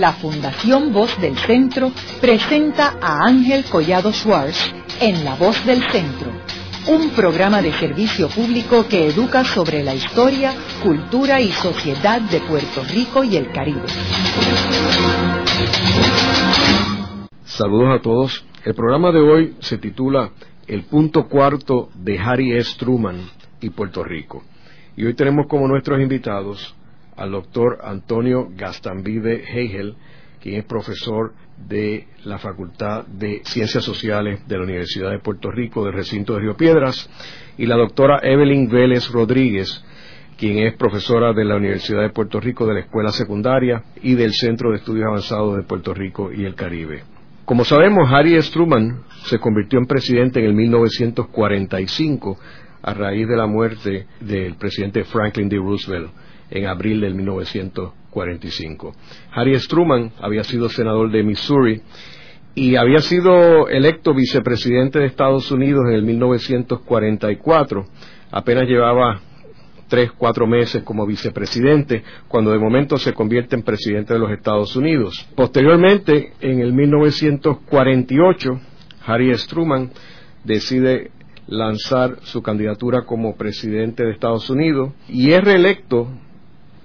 la Fundación Voz del Centro presenta a Ángel Collado Schwartz en La Voz del Centro, un programa de servicio público que educa sobre la historia, cultura y sociedad de Puerto Rico y el Caribe. Saludos a todos. El programa de hoy se titula El punto cuarto de Harry S. Truman y Puerto Rico. Y hoy tenemos como nuestros invitados al doctor Antonio Gastambide Hegel, quien es profesor de la Facultad de Ciencias Sociales de la Universidad de Puerto Rico, del recinto de Río Piedras, y la doctora Evelyn Vélez Rodríguez, quien es profesora de la Universidad de Puerto Rico de la Escuela Secundaria y del Centro de Estudios Avanzados de Puerto Rico y el Caribe. Como sabemos, Harry Truman se convirtió en presidente en el 1945 a raíz de la muerte del presidente Franklin D. Roosevelt en abril del 1945. Harry Truman había sido senador de Missouri y había sido electo vicepresidente de Estados Unidos en el 1944. Apenas llevaba tres, cuatro meses como vicepresidente, cuando de momento se convierte en presidente de los Estados Unidos. Posteriormente, en el 1948, Harry Truman decide lanzar su candidatura como presidente de Estados Unidos y es reelecto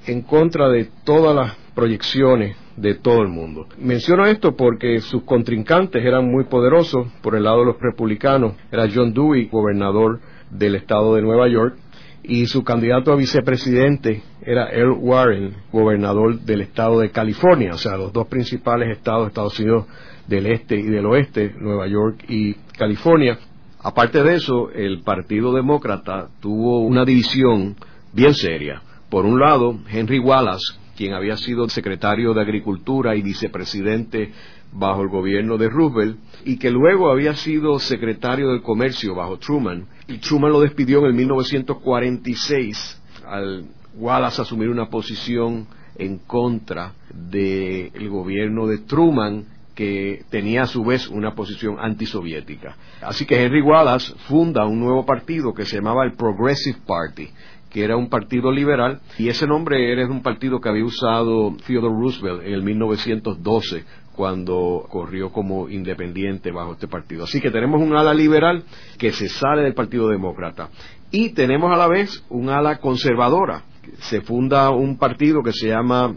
en contra de todas las proyecciones de todo el mundo. Menciono esto porque sus contrincantes eran muy poderosos. Por el lado de los republicanos era John Dewey, gobernador del estado de Nueva York, y su candidato a vicepresidente era Earl Warren, gobernador del estado de California, o sea, los dos principales estados de Estados Unidos del este y del oeste, Nueva York y California. Aparte de eso, el Partido Demócrata tuvo una división bien seria por un lado, Henry Wallace, quien había sido secretario de Agricultura y vicepresidente bajo el gobierno de Roosevelt, y que luego había sido secretario del Comercio bajo Truman, y Truman lo despidió en el 1946 al Wallace asumir una posición en contra del gobierno de Truman que tenía a su vez una posición antisoviética. Así que Henry Wallace funda un nuevo partido que se llamaba el Progressive Party, que era un partido liberal, y ese nombre era un partido que había usado Theodore Roosevelt en el 1912, cuando corrió como independiente bajo este partido. Así que tenemos un ala liberal que se sale del Partido Demócrata. Y tenemos a la vez un ala conservadora. Se funda un partido que se llama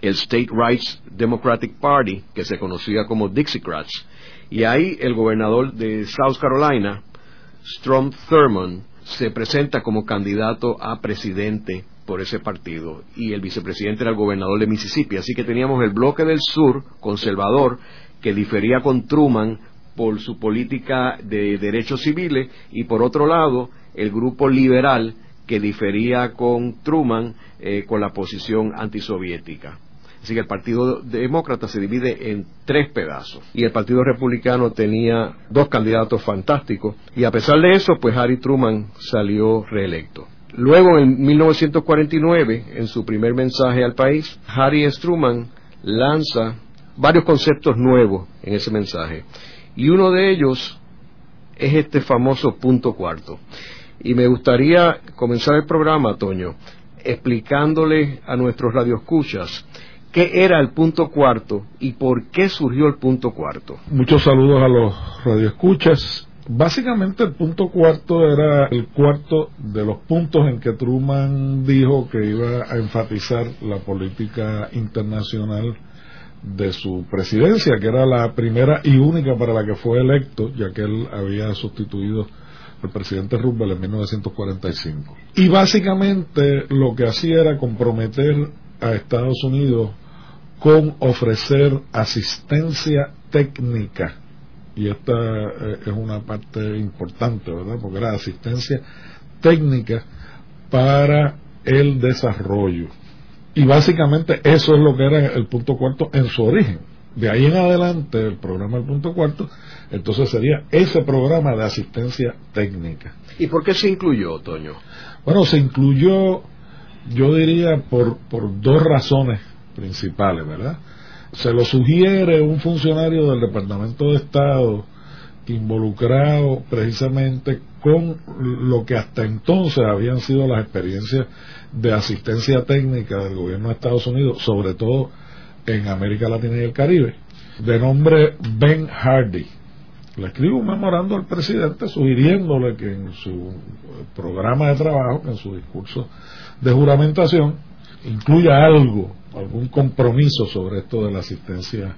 el State Rights Democratic Party, que se conocía como Dixiecrats. Y ahí el gobernador de South Carolina, Strom Thurmond, se presenta como candidato a presidente por ese partido y el vicepresidente era el gobernador de Mississippi. Así que teníamos el bloque del sur conservador que difería con Truman por su política de derechos civiles y por otro lado el grupo liberal que difería con Truman eh, con la posición antisoviética. Así que el Partido Demócrata se divide en tres pedazos. Y el Partido Republicano tenía dos candidatos fantásticos. Y a pesar de eso, pues Harry Truman salió reelecto. Luego, en 1949, en su primer mensaje al país, Harry S. Truman lanza varios conceptos nuevos en ese mensaje. Y uno de ellos es este famoso punto cuarto. Y me gustaría comenzar el programa, Toño, explicándole a nuestros radioescuchas qué era el punto cuarto y por qué surgió el punto cuarto. Muchos saludos a los radioescuchas. Básicamente el punto cuarto era el cuarto de los puntos en que Truman dijo que iba a enfatizar la política internacional de su presidencia, que era la primera y única para la que fue electo, ya que él había sustituido al presidente Roosevelt en 1945. Y básicamente lo que hacía era comprometer a Estados Unidos con ofrecer asistencia técnica. Y esta eh, es una parte importante, ¿verdad? Porque era asistencia técnica para el desarrollo. Y básicamente eso es lo que era el punto cuarto en su origen. De ahí en adelante, el programa del punto cuarto, entonces sería ese programa de asistencia técnica. ¿Y por qué se incluyó, Toño? Bueno, se incluyó, yo diría, por, por dos razones principales, ¿verdad? Se lo sugiere un funcionario del Departamento de Estado involucrado precisamente con lo que hasta entonces habían sido las experiencias de asistencia técnica del gobierno de Estados Unidos, sobre todo en América Latina y el Caribe, de nombre Ben Hardy. Le escribe un memorando al presidente sugiriéndole que en su programa de trabajo, en su discurso de juramentación, incluya algo, algún compromiso sobre esto de la asistencia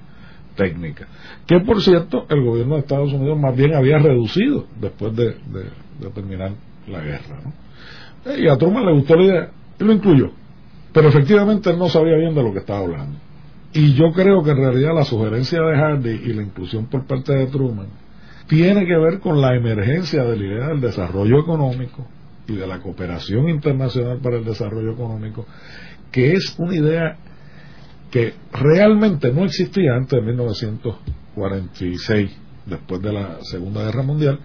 técnica, que por cierto el gobierno de Estados Unidos más bien había reducido después de, terminar la guerra. Y a Truman le gustó la idea y lo incluyó, pero efectivamente él no sabía bien de lo que estaba hablando. Y yo creo que en realidad la sugerencia de Hardy y la inclusión por parte de Truman tiene que ver con la emergencia de la idea del desarrollo económico y de la cooperación internacional para el desarrollo económico, que es una idea que realmente no existía antes de 1946, después de la Segunda Guerra Mundial,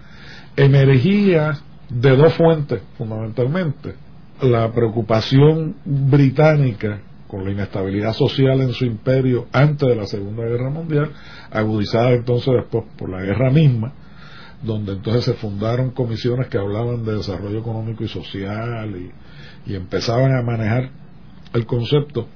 emergía de dos fuentes fundamentalmente. La preocupación británica con la inestabilidad social en su imperio antes de la Segunda Guerra Mundial, agudizada entonces después por la guerra misma, donde entonces se fundaron comisiones que hablaban de desarrollo económico y social y, y empezaban a manejar el concepto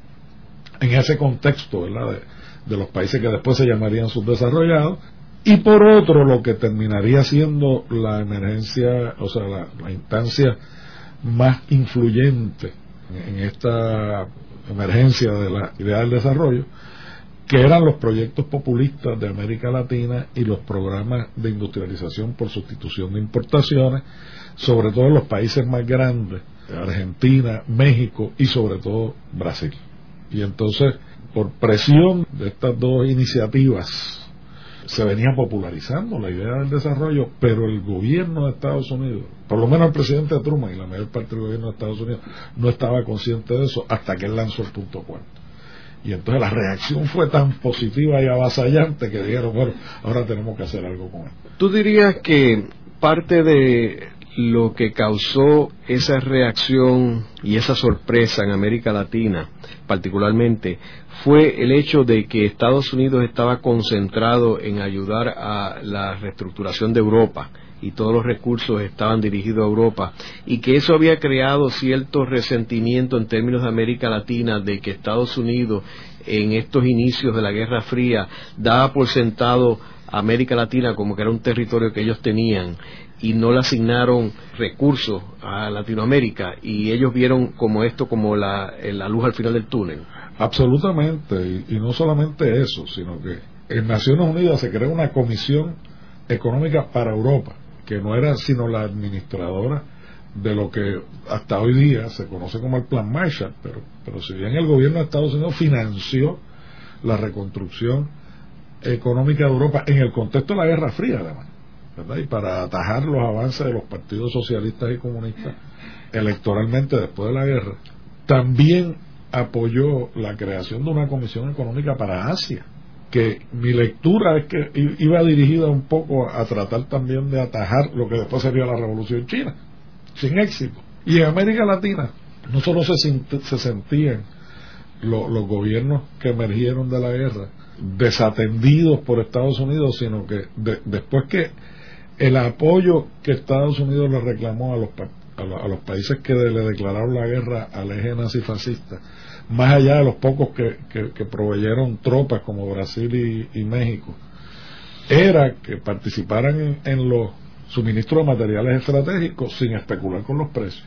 en ese contexto ¿verdad? De, los países que después se llamarían subdesarrollados y por otro lo que terminaría siendo la emergencia, o sea, la, instancia más influyente en esta emergencia de la idea del desarrollo, que eran los proyectos populistas de América Latina y los programas de industrialización por sustitución de importaciones, sobre todo en los países más grandes, Argentina, México y sobre todo Brasil. Y entonces, por presión de estas dos iniciativas, se venía popularizando la idea del desarrollo, pero el gobierno de Estados Unidos, por lo menos el presidente Truman y la mayor parte del gobierno de Estados Unidos, no estaba consciente de eso hasta que él lanzó el punto cuarto. Y entonces la reacción fue tan positiva y avasallante que dijeron, bueno, ahora tenemos que hacer algo con esto. ¿Tú dirías que parte de lo que causó esa reacción y esa sorpresa en América Latina, particularmente, fue el hecho de que Estados Unidos estaba concentrado en ayudar a la reestructuración de Europa y todos los recursos estaban dirigidos a Europa y que eso había creado cierto resentimiento en términos de América Latina de que Estados Unidos en estos inicios de la Guerra Fría daba por sentado a América Latina como que era un territorio que ellos tenían y no le asignaron recursos a Latinoamérica y ellos vieron como esto como la, luz al final del túnel. Absolutamente, y, no solamente eso, sino que en Naciones Unidas se creó una comisión económica para Europa, que no era sino la administradora de lo que hasta hoy día se conoce como el Plan Marshall, pero, pero si bien el gobierno de Estados Unidos financió la reconstrucción económica de Europa en el contexto de la Guerra Fría, además y para atajar los avances de los partidos socialistas y comunistas electoralmente después de la guerra, también apoyó la creación de una comisión económica para Asia, que mi lectura es que iba dirigida un poco a tratar también de atajar lo que después sería la revolución china, sin éxito. Y en América Latina no solo se, se sentían los gobiernos que emergieron de la guerra desatendidos por Estados Unidos, sino que después que el apoyo que Estados Unidos le reclamó a los, a, los, países que le declararon la guerra al eje nazifascista, más allá de los pocos que, que, proveyeron tropas como Brasil y, México, era que participaran en, los suministros de materiales estratégicos sin especular con los precios.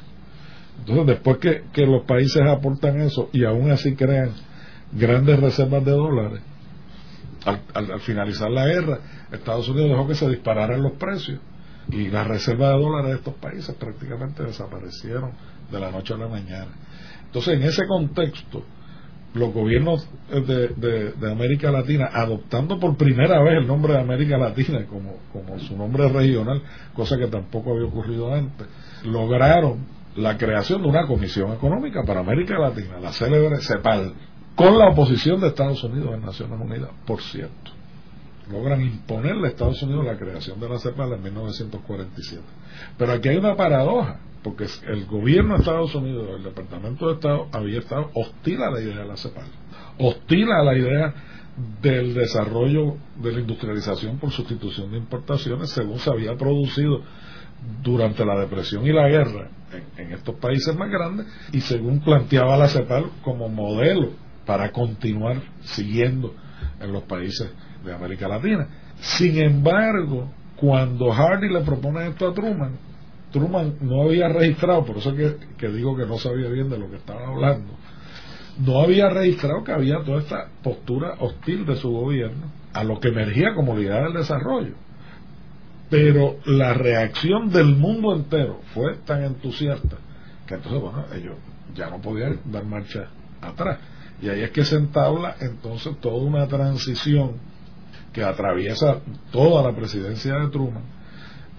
Entonces, después que, que los países aportan eso y aún así crean grandes reservas de dólares, al, finalizar la guerra, Estados Unidos dejó que se dispararan los precios y las reservas de dólares de estos países prácticamente desaparecieron de la noche a la mañana. Entonces, en ese contexto, los gobiernos de, América Latina, adoptando por primera vez el nombre de América Latina como, como su nombre regional, cosa que tampoco había ocurrido antes, lograron la creación de una comisión económica para América Latina, la célebre CEPAL, con la oposición de Estados Unidos en Naciones Unidas, por cierto. Logran imponerle a Estados Unidos la creación de la CEPAL en 1947. Pero aquí hay una paradoja, porque el gobierno de Estados Unidos, el Departamento de Estado, había estado hostil a la idea de la CEPAL, hostil a la idea del desarrollo de la industrialización por sustitución de importaciones, según se había producido durante la depresión y la guerra en, en estos países más grandes, y según planteaba la CEPAL como modelo para continuar siguiendo en los países de América Latina. Sin embargo, cuando Hardy le propone esto a Truman, Truman no había registrado, por eso que, que digo que no sabía bien de lo que estaba hablando, no había registrado que había toda esta postura hostil de su gobierno a lo que emergía como Liga del Desarrollo. Pero la reacción del mundo entero fue tan entusiasta que entonces, bueno, ellos ya no podían dar marcha atrás. Y ahí es que se entabla entonces toda una transición que atraviesa toda la presidencia de Truman,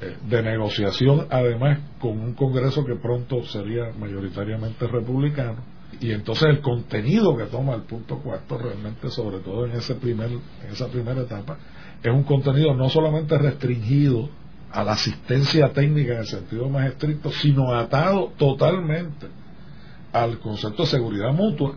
eh, de negociación además con un Congreso que pronto sería mayoritariamente republicano, y entonces el contenido que toma el punto cuarto realmente sobre todo en ese primer en esa primera etapa es un contenido no solamente restringido a la asistencia técnica en el sentido más estricto sino atado totalmente al concepto de seguridad mutua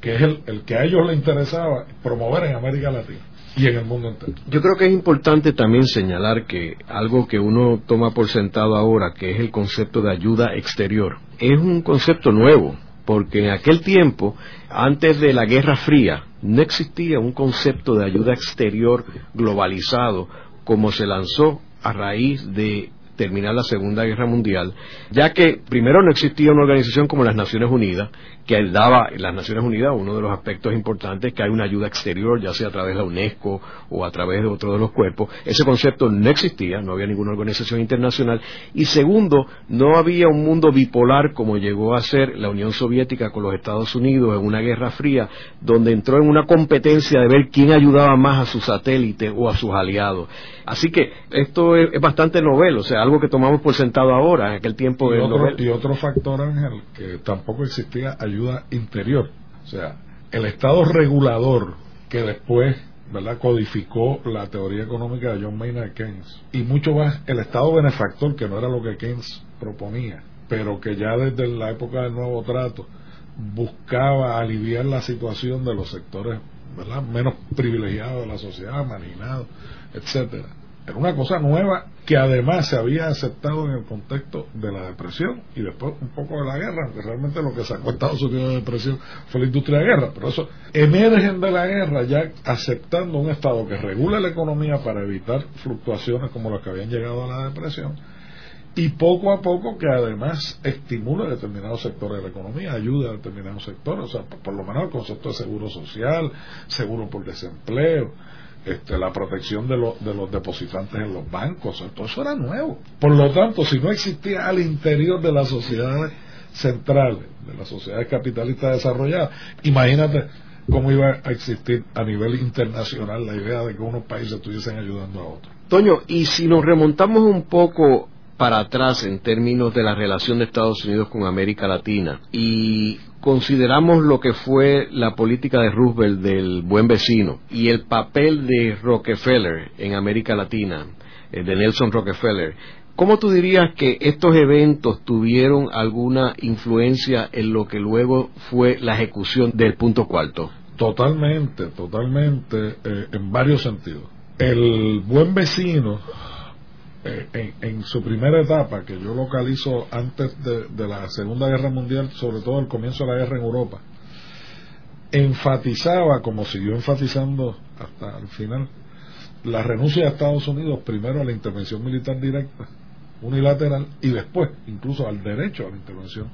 que es el, el que a ellos les interesaba promover en América Latina y en el mundo entero. Yo creo que es importante también señalar que algo que uno toma por sentado ahora, que es el concepto de ayuda exterior, es un concepto nuevo porque en aquel tiempo, antes de la Guerra Fría, no existía un concepto de ayuda exterior globalizado como se lanzó a raíz de terminar la Segunda Guerra Mundial, ya que primero no existía una organización como las Naciones Unidas, que daba las Naciones Unidas uno de los aspectos importantes que hay una ayuda exterior, ya sea a través de la UNESCO o a través de otro de los cuerpos. Ese concepto no existía, no había ninguna organización internacional. Y segundo, no había un mundo bipolar como llegó a ser la Unión Soviética con los Estados Unidos en una guerra fría, donde entró en una competencia de ver quién ayudaba más a sus satélites o a sus aliados. Así que esto es, bastante novel, o sea, algo que tomamos por sentado ahora, en aquel tiempo y otro, Y otro factor, Ángel, que tampoco existía ayuda interior. O sea, el Estado regulador que después ¿verdad? codificó la teoría económica de John Maynard Keynes y mucho más el Estado benefactor que no era lo que Keynes proponía pero que ya desde la época del nuevo trato buscaba aliviar la situación de los sectores ¿verdad? menos privilegiados de la sociedad, marginados, etcétera. Era una cosa nueva que además se había aceptado en el contexto de la depresión y después un poco de la guerra, aunque realmente lo que sacó Estados Unidos de depresión fue la industria de guerra, pero eso emergen de la guerra ya aceptando un Estado que regula la economía para evitar fluctuaciones como las que habían llegado a la depresión y poco a poco que además estimula determinados sectores de la economía, ayuda a determinados sectores, o sea, por, lo menos el concepto de seguro social, seguro por desempleo, este, la protección de, de los depositantes en los bancos, todo eso era nuevo. Por lo tanto, si no existía al interior de las sociedades centrales, de las sociedades capitalistas desarrolladas, imagínate cómo iba a existir a nivel internacional la idea de que unos países estuviesen ayudando a otros. Toño, y si nos remontamos un poco para atrás en términos de la relación de Estados Unidos con América Latina y consideramos lo que fue la política de Roosevelt del buen vecino y el papel de Rockefeller en América Latina, eh, de Nelson Rockefeller, ¿cómo tú dirías que estos eventos tuvieron alguna influencia en lo que luego fue la ejecución del punto cuarto? Totalmente, totalmente, eh, en varios sentidos. El buen vecino eh, en, su primera etapa, que yo localizo antes de, la Segunda Guerra Mundial, sobre todo el comienzo de la guerra en Europa, enfatizaba, como siguió enfatizando hasta el final, la renuncia de Estados Unidos primero a la intervención militar directa, unilateral, y después incluso al derecho a la intervención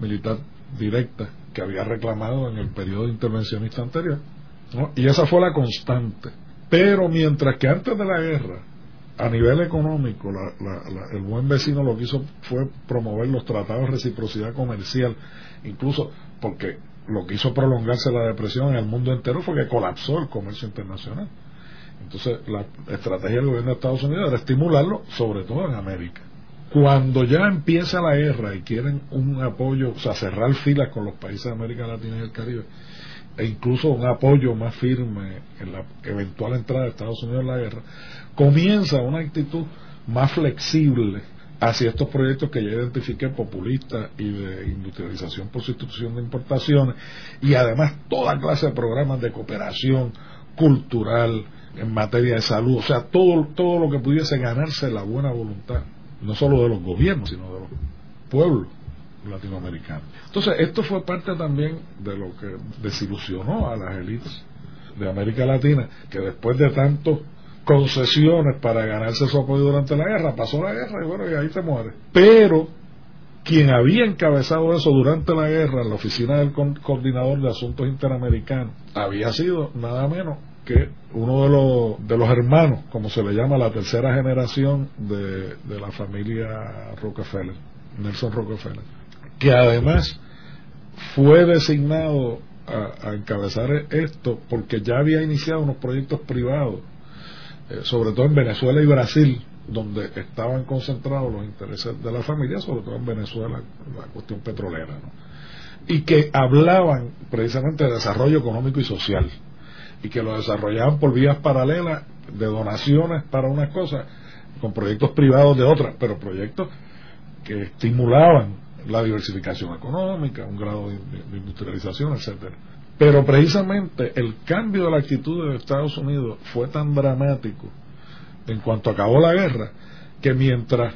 militar directa que había reclamado en el periodo intervencionista anterior. Y esa fue la constante. Pero mientras que antes de la guerra a nivel económico, el buen vecino lo que hizo fue promover los tratados de reciprocidad comercial, incluso porque lo que hizo prolongarse la depresión en el mundo entero fue que colapsó el comercio internacional. Entonces, la estrategia del gobierno de Estados Unidos era estimularlo, sobre todo en América. Cuando ya empieza la guerra y quieren un apoyo, o sea, cerrar filas con los países de América Latina y el Caribe, e incluso un apoyo más firme en la eventual entrada de Estados Unidos en la guerra, comienza una actitud más flexible hacia estos proyectos que ya identifiqué populistas y de industrialización por sustitución de importaciones y además toda clase de programas de cooperación cultural en materia de salud, o sea, todo, todo lo que pudiese ganarse la buena voluntad, no solo de los gobiernos, sino de los pueblos latinoamericanos. Entonces, esto fue parte también de lo que desilusionó a las élites de América Latina, que después de tantas concesiones para ganarse su apoyo durante la guerra, pasó la guerra y bueno, y ahí se muere. Pero quien había encabezado eso durante la guerra en la oficina del coordinador de asuntos interamericanos había sido nada menos que uno de los, de los hermanos, como se le llama la tercera generación de, de la familia Rockefeller, Nelson Rockefeller, que además fue designado a, encabezar esto porque ya había iniciado unos proyectos privados, eh, sobre todo en Venezuela y Brasil, donde estaban concentrados los intereses de la familia, sobre todo en Venezuela, la cuestión petrolera, y que hablaban precisamente de desarrollo económico y social, y que lo desarrollaban por vías paralelas de donaciones para unas cosas, con proyectos privados de otras, pero proyectos que estimulaban la diversificación económica, un grado de, industrialización, etcétera. Pero precisamente el cambio de la actitud de Estados Unidos fue tan dramático en cuanto acabó la guerra que mientras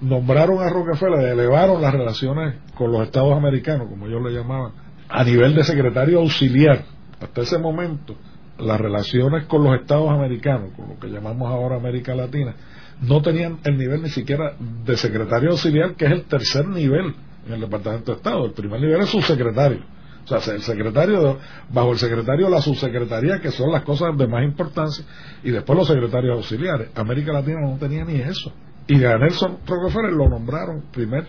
nombraron a Rockefeller, elevaron las relaciones con los Estados americanos, como ellos le llamaban, a nivel de secretario auxiliar. Hasta ese momento, las relaciones con los Estados americanos, con lo que llamamos ahora América Latina, no tenían el nivel ni siquiera de secretario auxiliar, que es el tercer nivel en el Departamento de Estado. El primer nivel es subsecretario. O sea, el secretario, bajo el secretario, la subsecretaría, que son las cosas de más importancia, y después los secretarios auxiliares. América Latina no tenía ni eso. Y a Nelson Rockefeller lo nombraron primer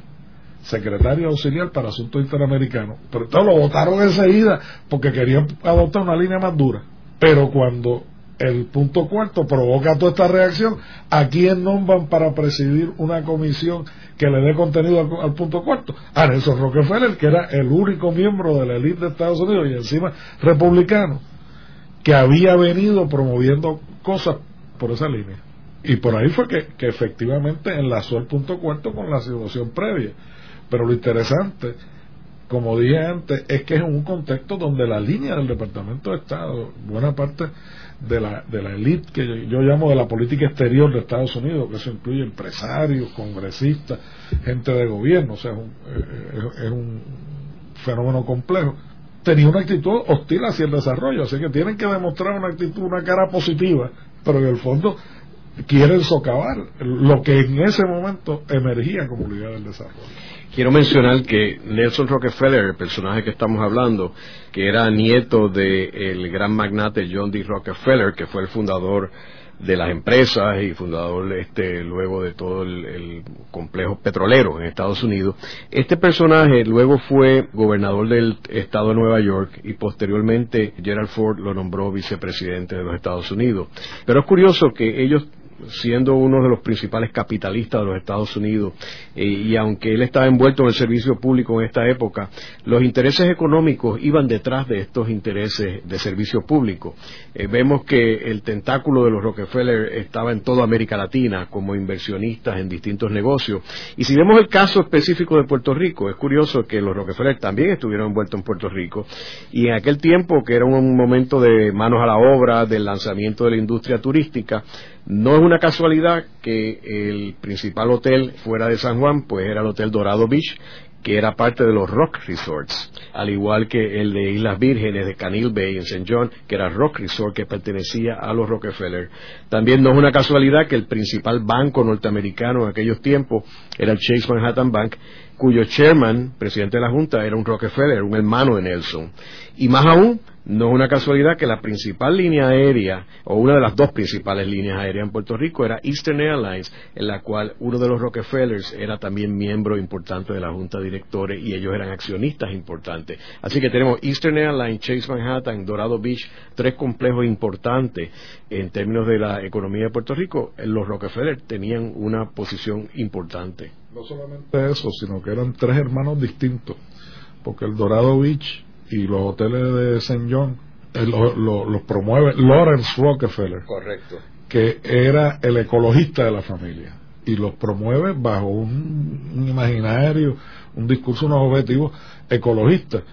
secretario auxiliar para asuntos interamericanos. Pero todos lo votaron enseguida porque querían adoptar una línea más dura. Pero cuando el punto cuarto provoca toda esta reacción. ¿A quién nombran para presidir una comisión que le dé contenido al, punto cuarto? A Nelson Rockefeller, que era el único miembro de la élite de Estados Unidos y encima republicano, que había venido promoviendo cosas por esa línea. Y por ahí fue que, que efectivamente enlazó el punto cuarto con la situación previa. Pero lo interesante como dije antes, es que es un contexto donde la línea del Departamento de Estado, buena parte de la, de la élite que yo, llamo de la política exterior de Estados Unidos, que eso incluye empresarios, congresistas, gente de gobierno, o sea, es un, eh, es un fenómeno complejo, tenía una actitud hostil hacia el desarrollo, así que tienen que demostrar una actitud, una cara positiva, pero en el fondo quieren socavar lo que en ese momento emergía como unidad del desarrollo. Quiero mencionar que Nelson Rockefeller, el personaje que estamos hablando, que era nieto del gran magnate John D. Rockefeller, que fue el fundador de las empresas y fundador este luego de todo el, complejo petrolero en Estados Unidos. Este personaje luego fue gobernador del estado de Nueva York y posteriormente Gerald Ford lo nombró vicepresidente de los Estados Unidos. Pero es curioso que ellos siendo uno de los principales capitalistas de los Estados Unidos, eh, y aunque él estaba envuelto en el servicio público en esta época, los intereses económicos iban detrás de estos intereses de servicio público. Eh, vemos que el tentáculo de los Rockefeller estaba en toda América Latina como inversionistas en distintos negocios. Y si vemos el caso específico de Puerto Rico, es curioso que los Rockefeller también estuvieron envueltos en Puerto Rico, y en aquel tiempo, que era un momento de manos a la obra, del lanzamiento de la industria turística, no es una casualidad que el principal hotel fuera de San Juan, pues era el Hotel Dorado Beach, que era parte de los Rock Resorts, al igual que el de Islas Vírgenes de Canil Bay en St. John, que era Rock Resort que pertenecía a los Rockefeller. También no es una casualidad que el principal banco norteamericano en aquellos tiempos era el Chase Manhattan Bank, cuyo chairman, presidente de la Junta, era un Rockefeller, un hermano de Nelson. Y más aún, no es una casualidad que la principal línea aérea, o una de las dos principales líneas aéreas en Puerto Rico, era Eastern Airlines, en la cual uno de los Rockefellers era también miembro importante de la junta de directores y ellos eran accionistas importantes. Así que tenemos Eastern Airlines, Chase Manhattan, Dorado Beach, tres complejos importantes en términos de la economía de Puerto Rico. Los Rockefeller tenían una posición importante. No solamente eso, sino que eran tres hermanos distintos, porque el Dorado Beach y los hoteles de St. John eh, los promueve Lawrence Rockefeller. Correcto. Que era el ecologista de la familia. Y los promueve bajo un, imaginario, un discurso, unos objetivos ecologistas.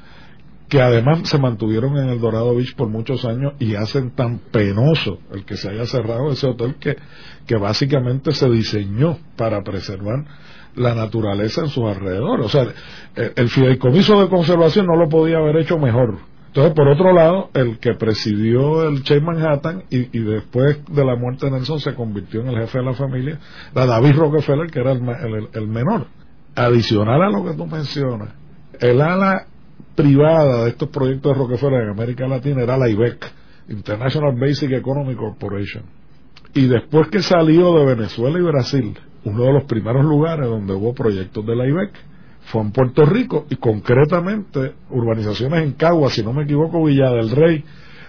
que además se mantuvieron en el Dorado Beach por muchos años y hacen tan penoso el que se haya cerrado ese hotel que, que básicamente se diseñó para preservar la naturaleza en sus alrededores. O sea, el fideicomiso de conservación no lo podía haber hecho mejor. Entonces, por otro lado, el que presidió el Chase Manhattan y, después de la muerte de Nelson se convirtió en el jefe de la familia, era David Rockefeller, que era el, menor. Adicional a lo que tú mencionas, el ala privada de estos proyectos de Rockefeller en América Latina era la IBEC, International Basic Economic Corporation. Y después que salió de Venezuela y Brasil, uno de los primeros lugares donde hubo proyectos de la IBEC fue en Puerto Rico y concretamente urbanizaciones en Cagua, si no me equivoco, Villa del Rey,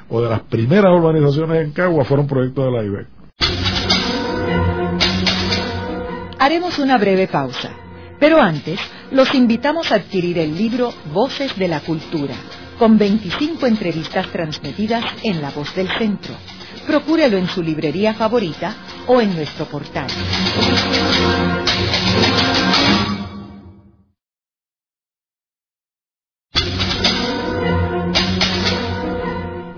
o de las primeras urbanizaciones en Cagua fueron proyectos de la IBEC. Haremos una breve pausa, pero antes los invitamos a adquirir el libro Voces de la Cultura, con 25 entrevistas transmitidas en La Voz del Centro. Procúrelo en su librería favorita o en nuestro portal.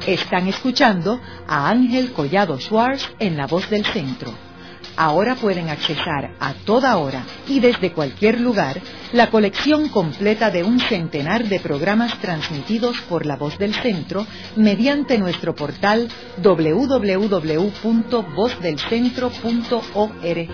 Están escuchando a Ángel Collado Schwartz en La Voz del Centro. Ahora pueden accesar a toda hora y desde cualquier lugar la colección completa de un centenar de programas transmitidos por La Voz del Centro mediante nuestro portal www.vozdelcentro.org.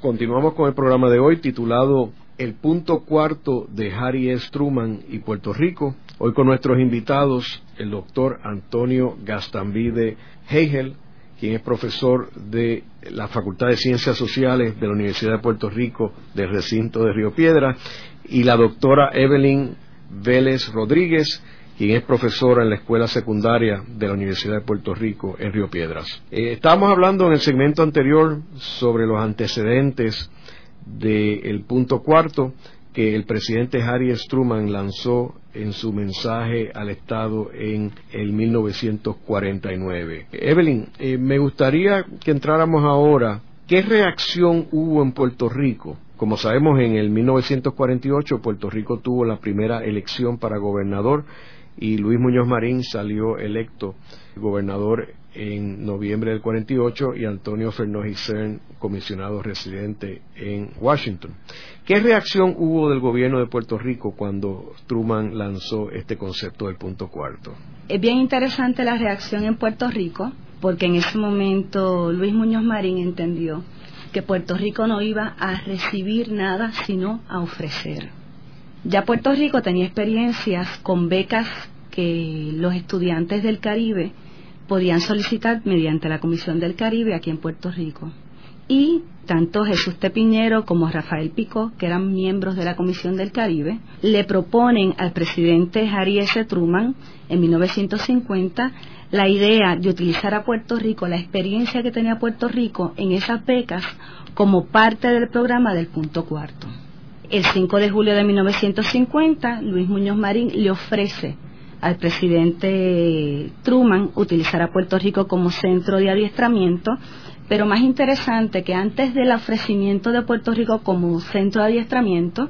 Continuamos con el programa de hoy titulado El punto cuarto de Harry S. Truman y Puerto Rico Hoy con nuestros invitados, el doctor Antonio Gastambide Hegel, quien es profesor de la Facultad de Ciencias Sociales de la Universidad de Puerto Rico del recinto de Río Piedra, y la doctora Evelyn Vélez Rodríguez, quien es profesora en la escuela secundaria de la Universidad de Puerto Rico en Río Piedras. Eh, estábamos hablando en el segmento anterior sobre los antecedentes del punto cuarto que el presidente Harry Truman lanzó en su mensaje al Estado en el 1949. Evelyn, eh, me gustaría que entráramos ahora. ¿Qué reacción hubo en Puerto Rico? Como sabemos, en el 1948 Puerto Rico tuvo la primera elección para gobernador y Luis Muñoz Marín salió electo gobernador en noviembre del 48 y Antonio Fernández Cern comisionado residente en Washington. ¿Qué reacción hubo del gobierno de Puerto Rico cuando Truman lanzó este concepto del punto cuarto? Es bien interesante la reacción en Puerto Rico porque en ese momento Luis Muñoz Marín entendió que Puerto Rico no iba a recibir nada sino a ofrecer. Ya Puerto Rico tenía experiencias con becas que los estudiantes del Caribe podían solicitar mediante la Comisión del Caribe aquí en Puerto Rico. Y tanto Jesús Tepiñero como Rafael Pico, que eran miembros de la Comisión del Caribe, le proponen al presidente Harry S. Truman en 1950 la idea de utilizar a Puerto Rico, la experiencia que tenía Puerto Rico en esas becas como parte del programa del punto cuarto. El 5 de julio de 1950, Luis Muñoz Marín le ofrece al presidente Truman utilizar a Puerto Rico como centro de adiestramiento, pero más interesante que antes del ofrecimiento de Puerto Rico como centro de adiestramiento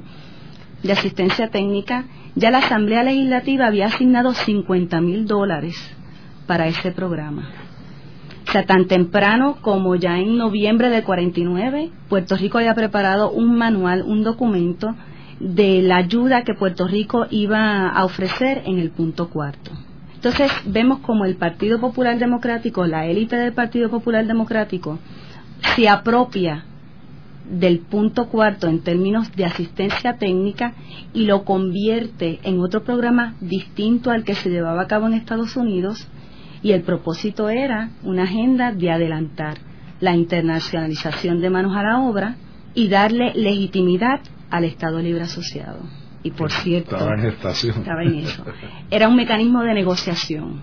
de asistencia técnica, ya la Asamblea Legislativa había asignado 50 mil dólares para ese programa. O sea, tan temprano como ya en noviembre del 49, Puerto Rico había preparado un manual, un documento de la ayuda que Puerto Rico iba a ofrecer en el punto cuarto. Entonces vemos como el Partido Popular Democrático, la élite del Partido Popular Democrático, se apropia del punto cuarto en términos de asistencia técnica y lo convierte en otro programa distinto al que se llevaba a cabo en Estados Unidos y el propósito era una agenda de adelantar la internacionalización de manos a la obra y darle legitimidad al Estado Libre Asociado. Y por cierto, estaba en estación. Estaba en eso. Era un mecanismo de negociación.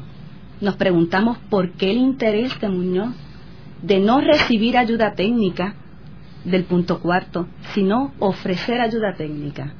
Nos preguntamos por qué el interés de Muñoz de no recibir ayuda técnica del punto cuarto, sino ofrecer ayuda técnica.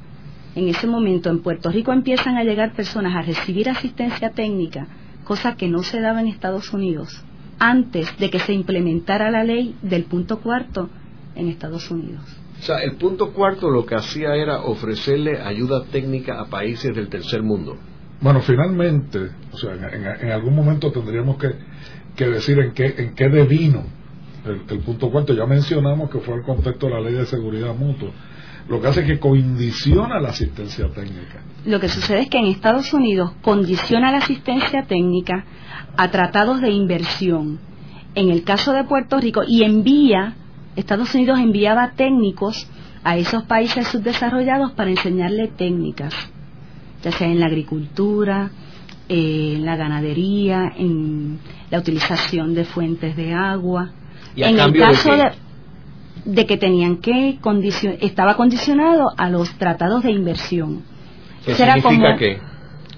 En ese momento en Puerto Rico empiezan a llegar personas a recibir asistencia técnica, cosa que no se daba en Estados Unidos, antes de que se implementara la ley del punto cuarto en Estados Unidos. O sea, el punto cuarto lo que hacía era ofrecerle ayuda técnica a países del tercer mundo. Bueno, finalmente, o sea, en, algún momento tendríamos que, decir en qué, en qué devino el, el, punto cuarto. Ya mencionamos que fue el contexto de la ley de seguridad mutua. Lo que hace es que condiciona la asistencia técnica. Lo que sucede es que en Estados Unidos condiciona la asistencia técnica a tratados de inversión. En el caso de Puerto Rico, y envía, Estados Unidos enviaba técnicos a esos países subdesarrollados para enseñarle técnicas ya sea en la agricultura, en la ganadería, en la utilización de fuentes de agua. en el caso de, que tenían que estaba condicionado a los tratados de inversión. ¿Qué significa como,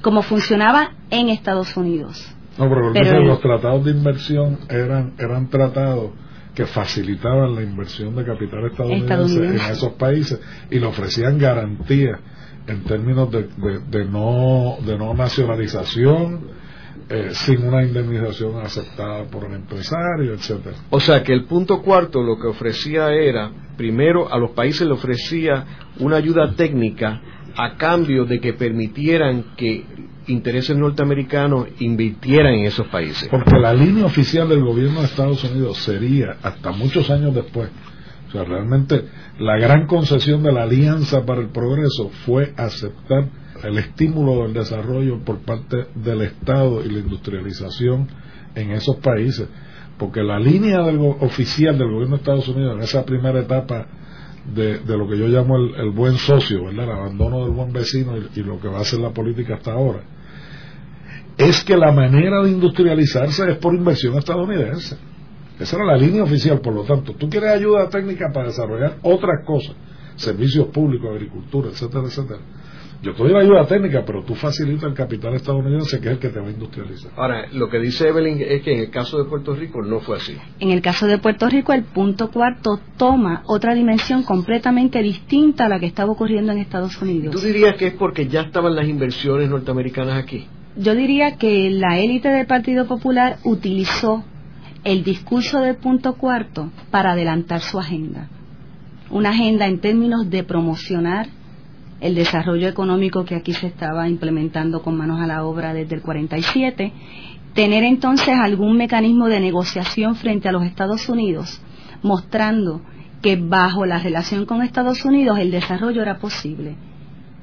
Como funcionaba en Estados Unidos. No, pero, los tratados de inversión eran eran tratados que facilitaban la inversión de capital estadounidense, en esos países y le ofrecían garantías en términos de, de, no, de no nacionalización, eh, sin una indemnización aceptada por el empresario, etcétera. O sea que el punto cuarto lo que ofrecía era, primero a los países le ofrecía una ayuda técnica a cambio de que permitieran que intereses norteamericanos invirtieran en esos países. Porque la línea oficial del gobierno de Estados Unidos sería, hasta muchos años después, o sea, realmente la gran concesión de la Alianza para el Progreso fue aceptar el estímulo del desarrollo por parte del Estado y la industrialización en esos países, porque la línea oficial del gobierno de Estados Unidos en esa primera etapa de, lo que yo llamo el, buen socio, ¿verdad? el abandono del buen vecino y, y lo que va a ser la política hasta ahora, es que la manera de industrializarse es por inversión estadounidense. Esa era la línea oficial, por lo tanto, tú quieres ayuda técnica para desarrollar otras cosas, servicios públicos, agricultura, etcétera, etcétera. Yo te doy la ayuda técnica, pero tú facilitas el capital estadounidense que es el que te va a industrializar. Ahora, lo que dice Evelyn es que en el caso de Puerto Rico no fue así. En el caso de Puerto Rico, el punto cuarto toma otra dimensión completamente distinta a la que estaba ocurriendo en Estados Unidos. ¿Tú dirías que es porque ya estaban las inversiones norteamericanas aquí? Yo diría que la élite del Partido Popular utilizó el discurso del punto cuarto para adelantar su agenda. Una agenda en términos de promocionar el desarrollo económico que aquí se estaba implementando con manos a la obra desde el 47, tener entonces algún mecanismo de negociación frente a los Estados Unidos, mostrando que bajo la relación con Estados Unidos el desarrollo era posible,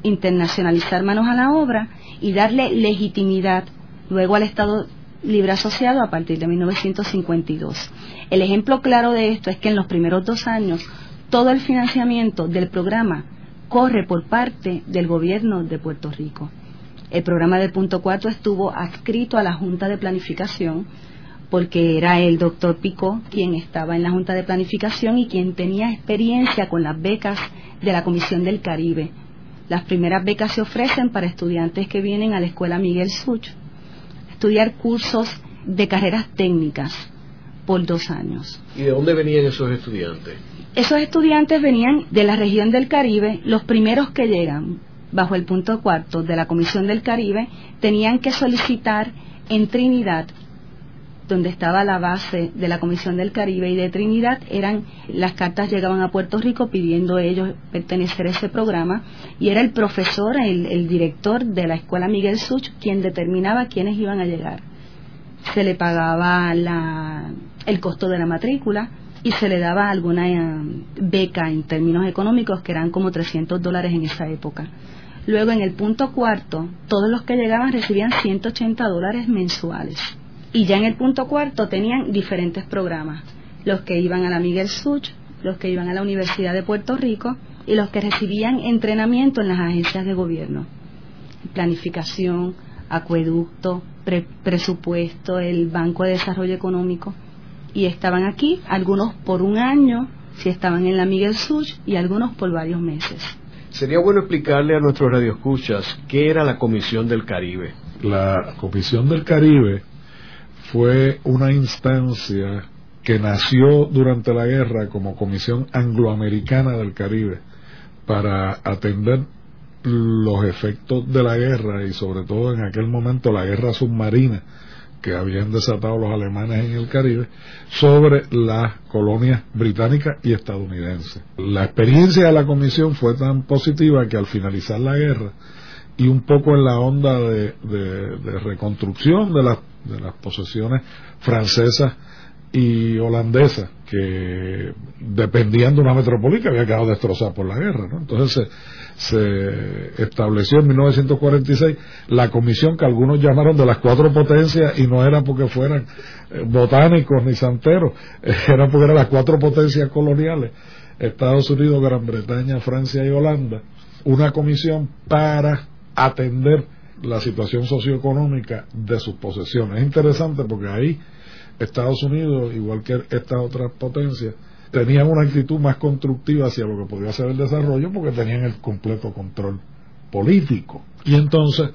internacionalizar manos a la obra y darle legitimidad luego al Estado libre asociado a partir de 1952. El ejemplo claro de esto es que en los primeros dos años todo el financiamiento del programa corre por parte del gobierno de Puerto Rico. El programa del punto cuatro estuvo adscrito a la Junta de Planificación porque era el doctor Picó quien estaba en la Junta de Planificación y quien tenía experiencia con las becas de la Comisión del Caribe. Las primeras becas se ofrecen para estudiantes que vienen a la Escuela Miguel Such estudiar cursos de carreras técnicas por dos años. ¿Y de dónde venían esos estudiantes? Esos estudiantes venían de la región del Caribe, los primeros que llegan bajo el punto cuarto de la Comisión del Caribe tenían que solicitar en Trinidad donde estaba la base de la Comisión del Caribe y de Trinidad, eran las cartas llegaban a Puerto Rico pidiendo ellos pertenecer a ese programa y era el profesor, el, director de la escuela Miguel Such quien determinaba quiénes iban a llegar. Se le pagaba el costo de la matrícula y se le daba alguna eh, beca en términos económicos que eran como 300 dólares en esa época. Luego en el punto cuarto, todos los que llegaban recibían 180 dólares mensuales y ya en el punto cuarto tenían diferentes programas, los que iban a la Miguel Such, los que iban a la Universidad de Puerto Rico y los que recibían entrenamiento en las agencias de gobierno, planificación, acueducto, presupuesto, el Banco de Desarrollo Económico. Y estaban aquí, algunos por un año, si estaban en la Miguel Such, y algunos por varios meses. Sería bueno explicarle a nuestros radioescuchas qué era la Comisión del Caribe. La Comisión del Caribe fue una instancia que nació durante la guerra como Comisión Angloamericana del Caribe para atender los efectos de la guerra y sobre todo en aquel momento la guerra submarina que habían desatado los alemanes en el Caribe sobre las colonias británicas y estadounidenses. La experiencia de la comisión fue tan positiva que al finalizar la guerra y un poco en la onda de, reconstrucción de las, de las posesiones francesas y holandesa que dependían de una metrópoli que había quedado destrozada por la guerra. Entonces se, estableció en 1946 la comisión que algunos llamaron de las cuatro potencias y no era porque fueran eh, botánicos ni santeros, era porque eran las cuatro potencias coloniales, Estados Unidos, Gran Bretaña, Francia y Holanda, una comisión para atender la situación socioeconómica de sus posesiones. Es interesante porque ahí Estados Unidos, igual que estas otras potencias, tenían una actitud más constructiva hacia lo que podría ser el desarrollo porque tenían el completo control político. Y entonces,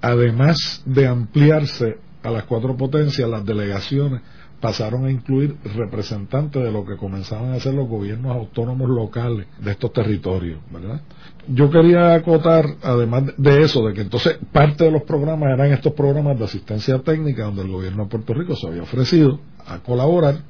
además de ampliarse a las cuatro potencias, las delegaciones pasaron a incluir representantes de lo que comenzaban a ser los gobiernos autónomos locales de estos territorios, ¿verdad? Yo quería acotar, además de eso, de que entonces parte de los programas eran estos programas de asistencia técnica donde el gobierno de Puerto Rico se había ofrecido a colaborar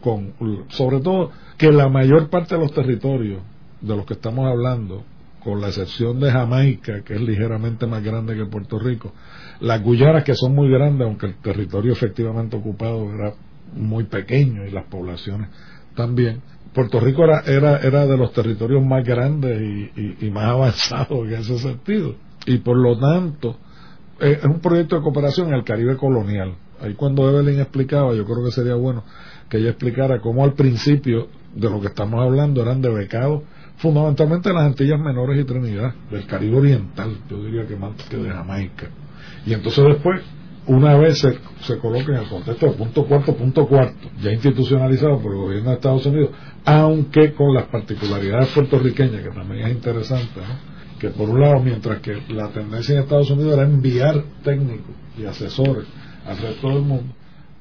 con, sobre todo, que la mayor parte de los territorios de los que estamos hablando, con la excepción de Jamaica, que es ligeramente más grande que Puerto Rico, las Guyanas, que son muy grandes, aunque el territorio efectivamente ocupado era muy pequeño y las poblaciones también. Puerto Rico era, era, era de los territorios más grandes y, más avanzados en ese sentido. Y por lo tanto, eh, es un proyecto de cooperación en el Caribe colonial. Ahí cuando Evelyn explicaba, yo creo que sería bueno que ella explicara cómo al principio de lo que estamos hablando eran de becados, fundamentalmente en las Antillas Menores y Trinidad, del Caribe Oriental, yo diría que más que de Jamaica. Y entonces después, una vez se, se coloca en el contexto de punto cuarto, punto cuarto, ya institucionalizado por el gobierno de Estados Unidos, aunque con las particularidades puertorriqueñas, que también es interesante, que por un lado, mientras que la tendencia en Estados Unidos era enviar técnicos y asesores al resto del mundo,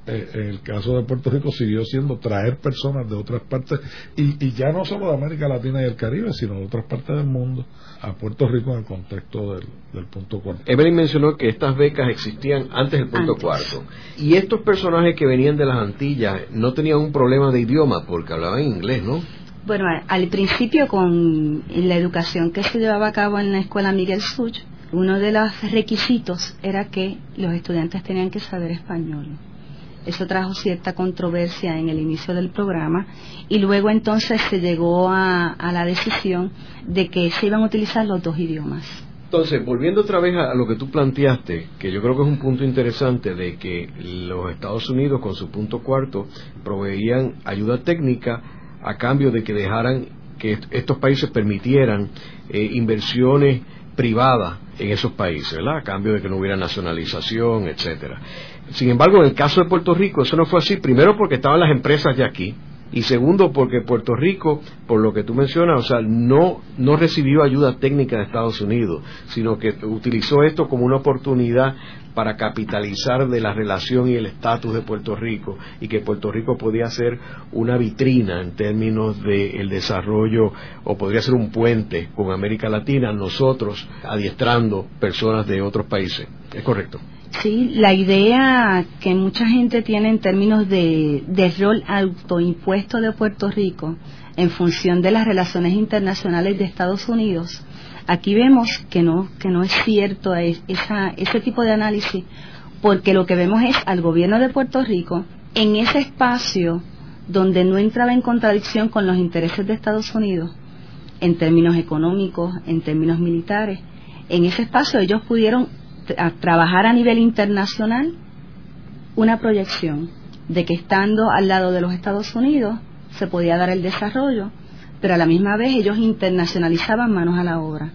eh, en el caso de Puerto Rico siguió siendo traer personas de otras partes y, ya no solo de América Latina y el Caribe, sino de otras partes del mundo a Puerto Rico en el contexto del, punto cuarto. Evelyn mencionó que estas becas existían antes del punto cuarto y estos personajes que venían de las Antillas no tenían un problema de idioma porque hablaban inglés, ¿no? Bueno, al principio con la educación que se llevaba a cabo en la escuela Miguel Such, uno de los requisitos era que los estudiantes tenían que saber español. Eso trajo cierta controversia en el inicio del programa y luego entonces se llegó a, la decisión de que se iban a utilizar los dos idiomas. Entonces, volviendo otra vez a lo que tú planteaste, que yo creo que es un punto interesante de que los Estados Unidos con su punto cuarto proveían ayuda técnica a cambio de que dejaran que estos países permitieran eh, inversiones privadas en esos países, ¿verdad? A cambio de que no hubiera nacionalización, etcétera. Sin embargo, en el caso de Puerto Rico eso no fue así, primero porque estaban las empresas de aquí y segundo porque Puerto Rico, por lo que tú mencionas, o sea, no, no recibió ayuda técnica de Estados Unidos, sino que utilizó esto como una oportunidad para capitalizar de la relación y el estatus de Puerto Rico y que Puerto Rico podía ser una vitrina en términos del desarrollo o podría ser un puente con América Latina, nosotros adiestrando personas de otros países. ¿Es correcto? Sí, la idea que mucha gente tiene en términos de, rol autoimpuesto de Puerto Rico en función de las relaciones internacionales de Estados Unidos, aquí vemos que no, que no es cierto ese tipo de análisis, porque lo que vemos es al gobierno de Puerto Rico en ese espacio donde no entraba en contradicción con los intereses de Estados Unidos, en términos económicos, en términos militares, en ese espacio ellos pudieron trabajar a nivel internacional una proyección de que estando al lado de los Estados Unidos se podía dar el desarrollo, pero a la misma vez ellos internacionalizaban manos a la obra.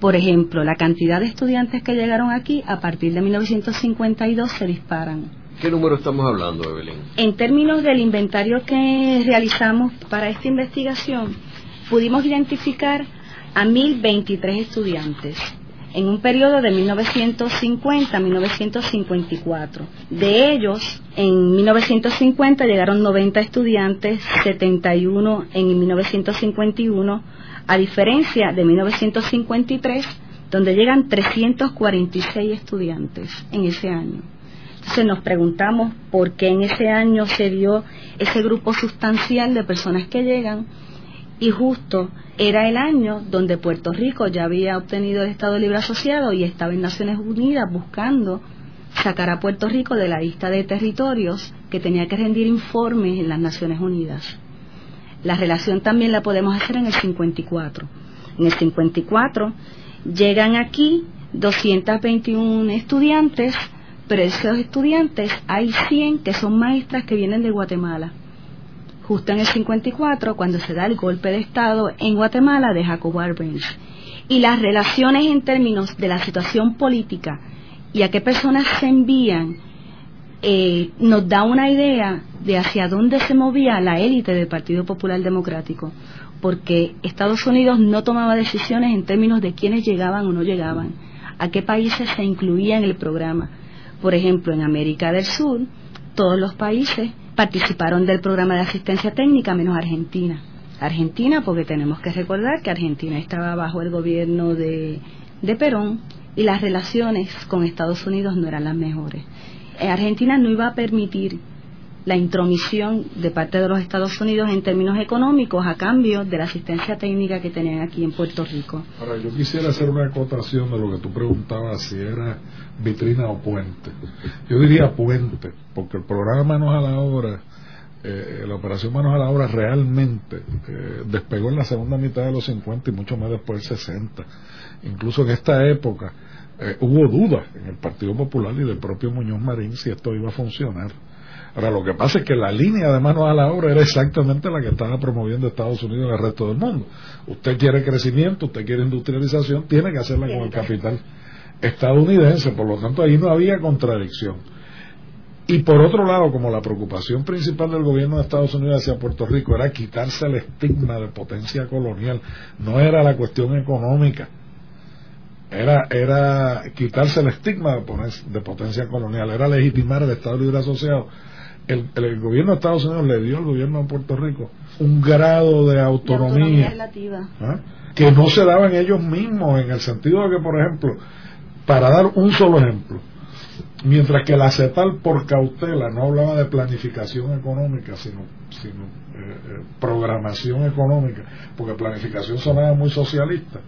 Por ejemplo, la cantidad de estudiantes que llegaron aquí a partir de 1952 se disparan. ¿Qué número estamos hablando, Evelyn? En términos del inventario que realizamos para esta investigación, pudimos identificar a 1.023 estudiantes en un periodo de 1950 a 1954. De ellos, en 1950 llegaron 90 estudiantes, 71 en 1951, a diferencia de 1953, donde llegan 346 estudiantes en ese año. Entonces nos preguntamos por qué en ese año se dio ese grupo sustancial de personas que llegan y justo era el año donde Puerto Rico ya había obtenido el Estado Libre Asociado y estaba en Naciones Unidas buscando sacar a Puerto Rico de la lista de territorios que tenía que rendir informes en las Naciones Unidas. La relación también la podemos hacer en el 54. En el 54 llegan aquí 221 estudiantes, pero esos estudiantes hay 100 que son maestras que vienen de Guatemala. Justo en el 54, cuando se da el golpe de Estado en Guatemala de Jacobo Arbenz. Y las relaciones en términos de la situación política y a qué personas se envían eh, nos da una idea de hacia dónde se movía la élite del Partido Popular Democrático, porque Estados Unidos no tomaba decisiones en términos de quiénes llegaban o no llegaban, a qué países se incluía en el programa. Por ejemplo, en América del Sur, todos los países participaron del programa de asistencia técnica menos Argentina. Argentina, porque tenemos que recordar que Argentina estaba bajo el gobierno de, de Perón y las relaciones con Estados Unidos no eran las mejores. Eh, Argentina no iba a permitir la intromisión de parte de los Estados Unidos en términos económicos a cambio de la asistencia técnica que tenían aquí en Puerto Rico. Ahora, yo quisiera hacer una acotación de lo que tú preguntabas si era vitrina o puente. Yo diría puente, porque el programa Manos a la Obra, eh, la operación Manos a la Obra realmente eh, despegó en la segunda mitad de los 50 y mucho más después del 60. Incluso en esta época eh, hubo dudas en el Partido Popular y del propio Muñoz Marín si esto iba a funcionar. Ahora, lo que pasa es que la línea de manos a la obra era exactamente la que estaba promoviendo Estados Unidos y el resto del mundo. Usted quiere crecimiento, usted quiere industrialización, tiene que hacerla con el capital estadounidense, por lo tanto ahí no había contradicción. Y por otro lado, como la preocupación principal del gobierno de Estados Unidos hacia Puerto Rico era quitarse el estigma de potencia colonial, no era la cuestión económica, era, era quitarse el estigma de, potencia colonial, era legitimar el Estado Libre Asociado. El, el, gobierno de Estados Unidos le dio al gobierno de Puerto Rico un grado de autonomía, ¿ah? que no se daba en ellos mismos, en el sentido de que, por ejemplo, para dar un solo ejemplo, mientras que la CETAL por cautela no hablaba de planificación económica, sino, sino eh, eh, programación económica, porque planificación sonaba muy socialista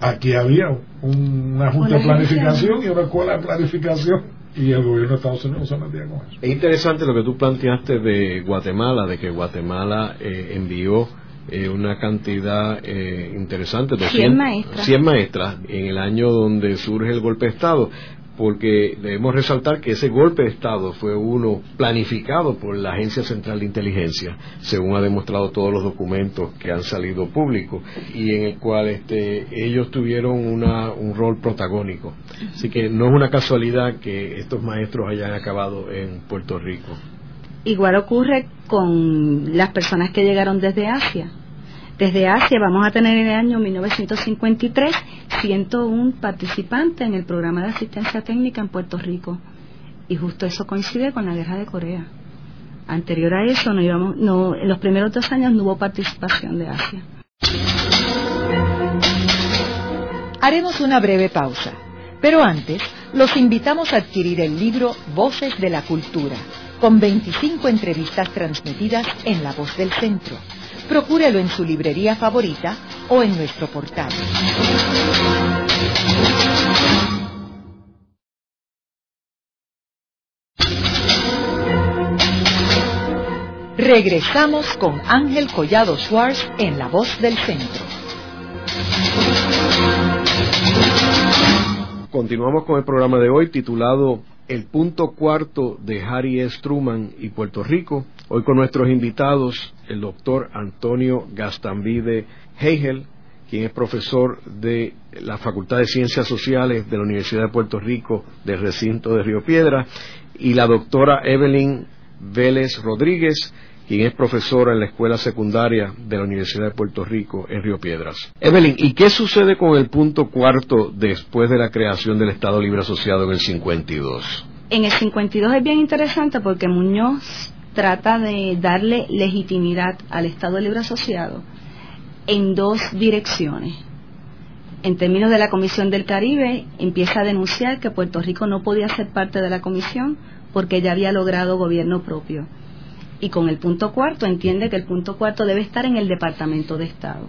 aquí había una junta de planificación y una escuela de planificación y el gobierno de Estados Unidos se metía con eso. Es interesante lo que tú planteaste de Guatemala, de que Guatemala eh, envió eh, una cantidad eh, interesante, 100 maestras. 100 maestras en el año donde surge el golpe de Estado porque debemos resaltar que ese golpe de Estado fue uno planificado por la Agencia Central de Inteligencia, según ha demostrado todos los documentos que han salido públicos, y en el cual este, ellos tuvieron un rol protagónico. Así que no es una casualidad que estos maestros hayan acabado en Puerto Rico. Igual ocurre con las personas que llegaron desde Asia desde Asia vamos a tener en el año 1953 101 participantes en el programa de asistencia técnica en Puerto Rico. Y justo eso coincide con la guerra de Corea. Anterior a eso, en los primeros dos años no hubo participación de Asia. Haremos una breve pausa, pero antes los invitamos a adquirir el libro Voces de la Cultura, con 25 entrevistas transmitidas en La Voz del Centro procúrelo en su librería favorita o en nuestro portal. Regresamos con Ángel Collado Schwartz en La Voz del Centro. Continuamos con el programa de hoy titulado El punto cuarto de Harry S. Truman y Puerto Rico, Hoy con nuestros invitados, el doctor Antonio Gastambide Hegel, quien es profesor de la Facultad de Ciencias Sociales de la Universidad de Puerto Rico del recinto de Río Piedra, y la doctora Evelyn Vélez Rodríguez, quien es profesora en la escuela secundaria de la Universidad de Puerto Rico en Río Piedras. Evelyn, ¿y qué sucede con el punto cuarto después de la creación del Estado Libre Asociado en el 52? En el 52 es bien interesante porque Muñoz trata de darle legitimidad al Estado Libre Asociado en dos direcciones. En términos de la Comisión del Caribe, empieza a denunciar que Puerto Rico no podía ser parte de la Comisión porque ya había logrado gobierno propio. Y con el punto cuarto entiende que el punto cuarto debe estar en el Departamento de Estado.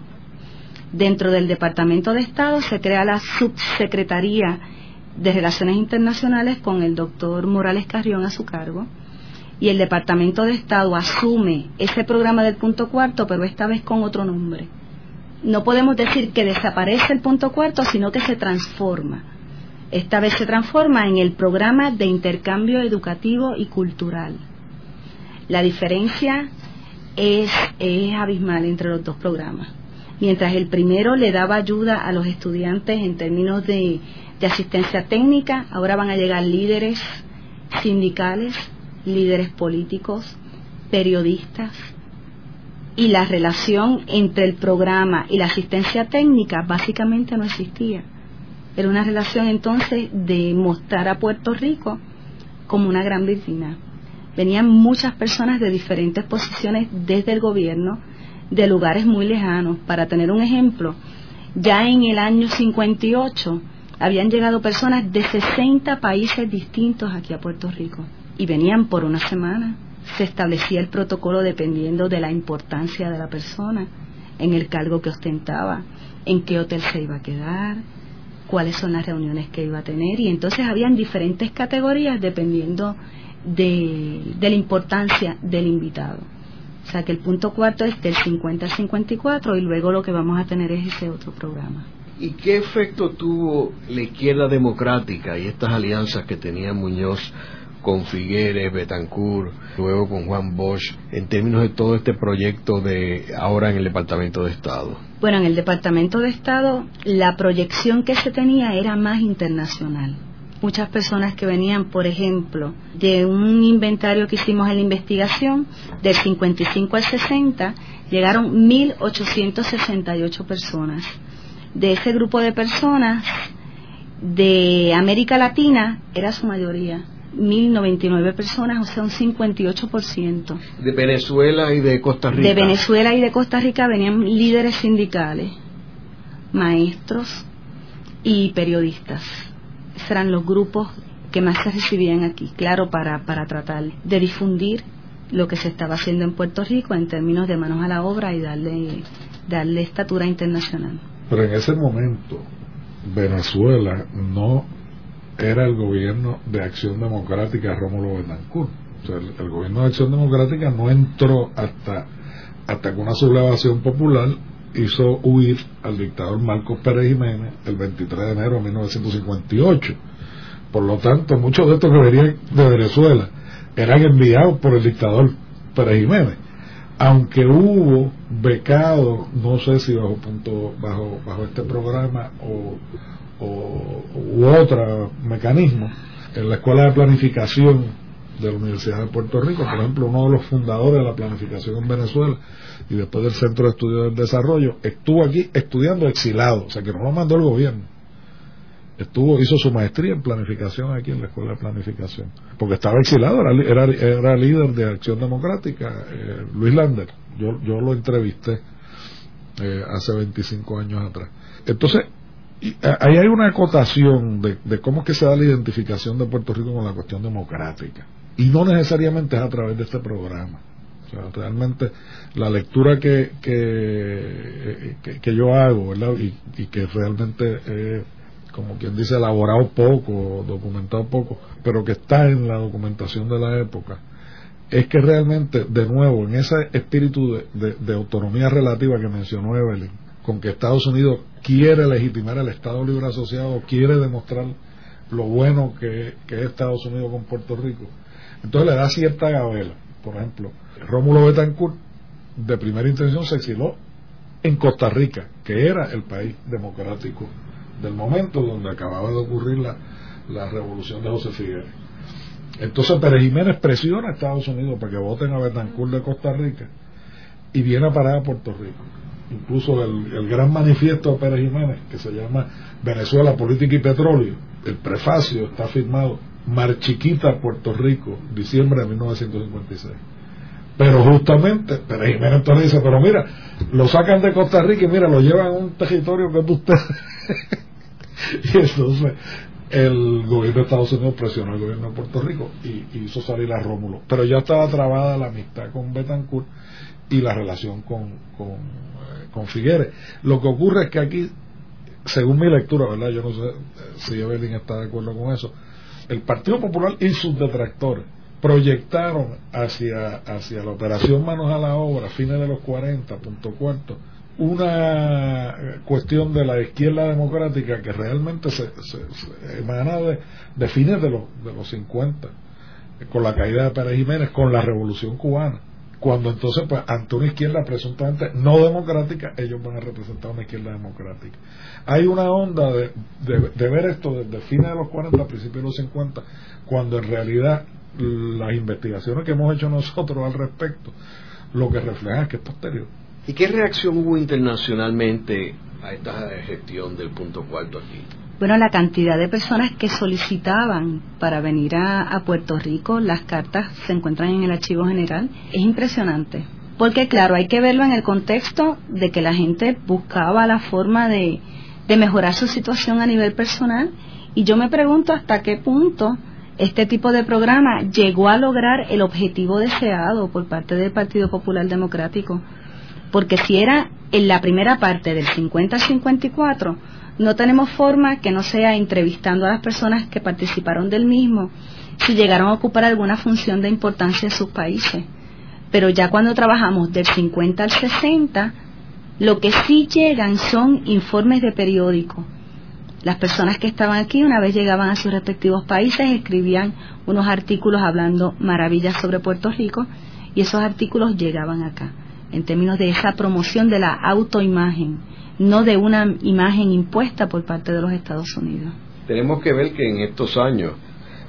Dentro del Departamento de Estado se crea la Subsecretaría de Relaciones Internacionales con el doctor Morales Carrión a su cargo y el Departamento de Estado asume ese programa del punto cuarto, pero esta vez con otro nombre. No podemos decir que desaparece el punto cuarto, sino que se transforma. Esta vez se transforma en el programa de intercambio educativo y cultural. La diferencia es, abismal entre los dos programas. Mientras el primero le daba ayuda a los estudiantes en términos de asistencia técnica, ahora van a llegar líderes sindicales, líderes políticos, periodistas, y la relación entre el programa y la asistencia técnica básicamente no existía. Era una relación entonces de mostrar a Puerto Rico como una gran vecina. Venían muchas personas de diferentes posiciones desde el gobierno, de lugares muy lejanos. Para tener un ejemplo, ya en el año 58 habían llegado personas de 60 países distintos aquí a Puerto Rico y venían por una semana. Se establecía el protocolo dependiendo de la importancia de la persona, en el cargo que ostentaba, en qué hotel se iba a quedar, cuáles son las reuniones que iba a tener y entonces habían diferentes categorías dependiendo de, de la importancia del invitado. O sea que el punto cuarto es del 50 al 54 y luego lo que vamos a tener es ese otro programa. ¿Y qué efecto tuvo la izquierda democrática y estas alianzas que tenía Muñoz con Figueres, Betancourt, luego con Juan Bosch, en términos de todo este proyecto de ahora en el Departamento de Estado? Bueno, en el Departamento de Estado la proyección que se tenía era más internacional. Muchas personas que venían, por ejemplo, de un inventario que hicimos en la investigación, del 55 al 60, llegaron 1.868 personas de ese grupo de personas de América Latina era su mayoría. 1099 personas, o sea, un 58%. De Venezuela y de Costa Rica. De Venezuela y de Costa Rica venían líderes sindicales, maestros y periodistas. Esos eran los grupos que más se recibían aquí, claro, para, para tratar de difundir lo que se estaba haciendo en Puerto Rico en términos de manos a la obra y darle, darle estatura internacional. Pero en ese momento, Venezuela no era el gobierno de Acción Democrática Rómulo Betancourt. El, gobierno de Acción Democrática no entró hasta, hasta que una sublevación popular hizo huir al dictador Marcos Pérez Jiménez el 23 de enero de 1958. Por lo tanto, muchos de estos que venían de Venezuela eran enviados por el dictador Pérez Jiménez aunque hubo becado, no sé si bajo punto, bajo, bajo este programa o, o u otro mecanismo, en la Escuela de Planificación de la Universidad de Puerto Rico, por ejemplo, uno de los fundadores de la planificación en Venezuela y después del Centro de Estudios del Desarrollo, estuvo aquí estudiando exilado, o sea que no lo mandó el gobierno. Estuvo hizo su maestría en planificación aquí en la escuela de planificación. Porque estaba exilado era, era, líder de acción democrática eh, Luis Lander. Yo, yo lo entrevisté eh, hace 25 años atrás. Entonces ahí hay una acotación de, de cómo es que se da la identificación de Puerto Rico con la cuestión democrática y no necesariamente es a través de este programa o sea, realmente la lectura que, que, que, yo hago, ¿verdad? Y, y que realmente eh, como quien dice, elaborado poco, documentado poco, pero que está en la documentación de la época, es que realmente, de nuevo, en ese espíritu de, autonomía relativa que mencionó Evelyn, con que Estados Unidos quiere legitimar el Estado Libre Asociado, quiere demostrar lo bueno que es Estados Unidos con Puerto Rico, entonces le da cierta gabela. Por ejemplo, Rómulo Betancourt, de primera intención, se exiló en Costa Rica, que era el país democrático del momento donde acababa de ocurrir la, la revolución de José Figueres. Entonces Pérez Jiménez presiona a Estados Unidos para que voten a Betancourt de Costa Rica y viene a parar a Puerto Rico. Incluso el, el gran manifiesto de Pérez Jiménez, que se llama Venezuela, Política y Petróleo, el prefacio está firmado Mar Chiquita, Puerto Rico, diciembre de 1956. Pero justamente, Pérez Jiménez entonces dice, pero mira, lo sacan de Costa Rica y mira, lo llevan a un territorio que es de y entonces el gobierno de Estados Unidos presionó al gobierno de Puerto Rico y, hizo salir a Rómulo. Pero ya estaba trabada la amistad con Betancourt y la relación con, con, eh, con Figueres. Lo que ocurre es que aquí, según mi lectura, ¿verdad? Yo no sé eh, si Evelyn está de acuerdo con eso, el Partido Popular y sus detractores proyectaron hacia, hacia la operación Manos a la Obra, fines de los 40, punto cuarto, una cuestión de la izquierda democrática que realmente se, emana de, fines de los, de los 50, con la caída de Pérez Jiménez, con la revolución cubana. Cuando entonces, pues, ante una izquierda presuntamente no democrática, ellos van a representar una izquierda democrática. Hay una onda de, de, ver esto desde fines de los 40 a principios de los 50, cuando en realidad las investigaciones que hemos hecho nosotros al respecto lo que reflejan es que es posterior. ¿Y qué reacción hubo internacionalmente a esta gestión del punto cuarto aquí? Bueno, la cantidad de personas que solicitaban para venir a, Puerto Rico, las cartas se encuentran en el archivo general, es impresionante. Porque claro, hay que verlo en el contexto de que la gente buscaba la forma de, de mejorar su situación a nivel personal y yo me pregunto hasta qué punto este tipo de programa llegó a lograr el objetivo deseado por parte del Partido Popular Democrático. Porque si era en la primera parte del 50-54, no tenemos forma que no sea entrevistando a las personas que participaron del mismo, si llegaron a ocupar alguna función de importancia en sus países. Pero ya cuando trabajamos del 50 al 60, lo que sí llegan son informes de periódico las personas que estaban aquí, una vez llegaban a sus respectivos países, escribían unos artículos hablando maravillas sobre Puerto Rico y esos artículos llegaban acá, en términos de esa promoción de la autoimagen, no de una imagen impuesta por parte de los Estados Unidos. Tenemos que ver que en estos años,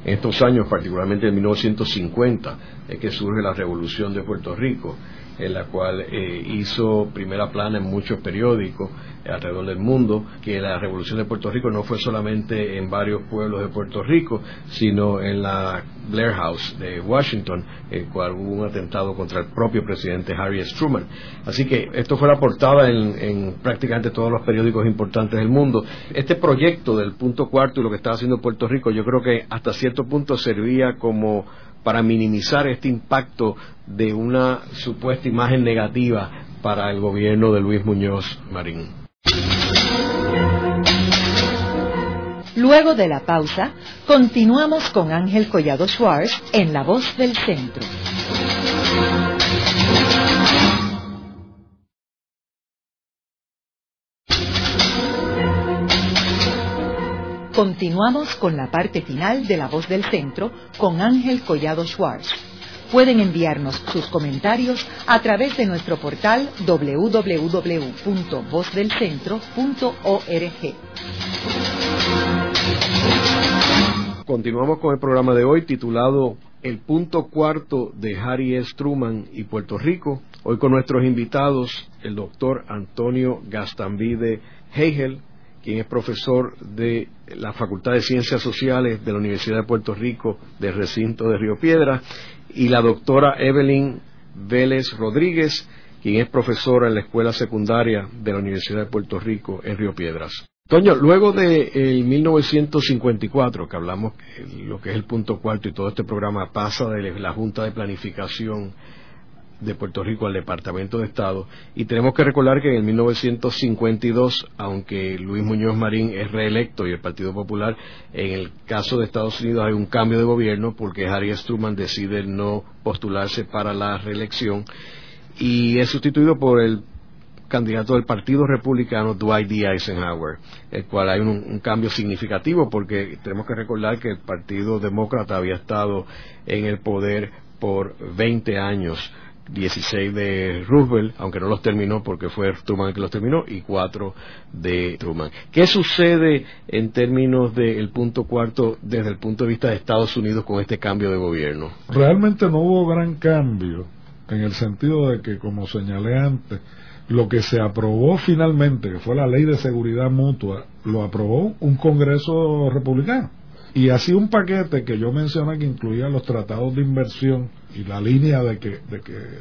en estos años, particularmente en 1950, es que surge la revolución de Puerto Rico, en la cual eh, hizo primera plana en muchos periódicos alrededor del mundo, que la revolución de Puerto Rico no fue solamente en varios pueblos de Puerto Rico, sino en la Blair House de Washington, el cual hubo un atentado contra el propio presidente Harry S. Truman. Así que esto fue la portada en, en prácticamente todos los periódicos importantes del mundo. Este proyecto del punto cuarto y lo que estaba haciendo Puerto Rico, yo creo que hasta cierto punto servía como para minimizar este impacto de una supuesta imagen negativa para el gobierno de Luis Muñoz Marín. Luego de la pausa, continuamos con Ángel Collado Schwartz en La Voz del Centro. Continuamos con la parte final de La Voz del Centro con Ángel Collado Schwartz. Pueden enviarnos sus comentarios a través de nuestro portal www.vozdelcentro.org. Continuamos con el programa de hoy titulado El punto cuarto de Harry S. Truman y Puerto Rico. Hoy con nuestros invitados, el doctor Antonio Gastambide Hegel, quien es profesor de la Facultad de Ciencias Sociales de la Universidad de Puerto Rico del recinto de Río Piedra, y la doctora Evelyn Vélez Rodríguez, quien es profesora en la Escuela Secundaria de la Universidad de Puerto Rico en Río Piedras. Toño, luego de 1954, que hablamos lo que es el punto cuarto y todo este programa pasa de la Junta de Planificación de Puerto Rico al Departamento de Estado. Y tenemos que recordar que en 1952, aunque Luis Muñoz Marín es reelecto y el Partido Popular, en el caso de Estados Unidos hay un cambio de gobierno porque Harry Truman decide no postularse para la reelección y es sustituido por el candidato del Partido Republicano Dwight D. Eisenhower, el cual hay un, un, cambio significativo porque tenemos que recordar que el Partido Demócrata había estado en el poder por 20 años 16 de Roosevelt, aunque no los terminó porque fue Truman el que los terminó, y 4 de Truman. ¿Qué sucede en términos del punto cuarto desde el punto de vista de Estados Unidos con este cambio de gobierno? Realmente no hubo gran cambio, en el sentido de que, como señalé antes, lo que se aprobó finalmente, que fue la ley de seguridad mutua, lo aprobó un Congreso republicano. Y así un paquete que yo mencioné que incluía los tratados de inversión y la línea de que,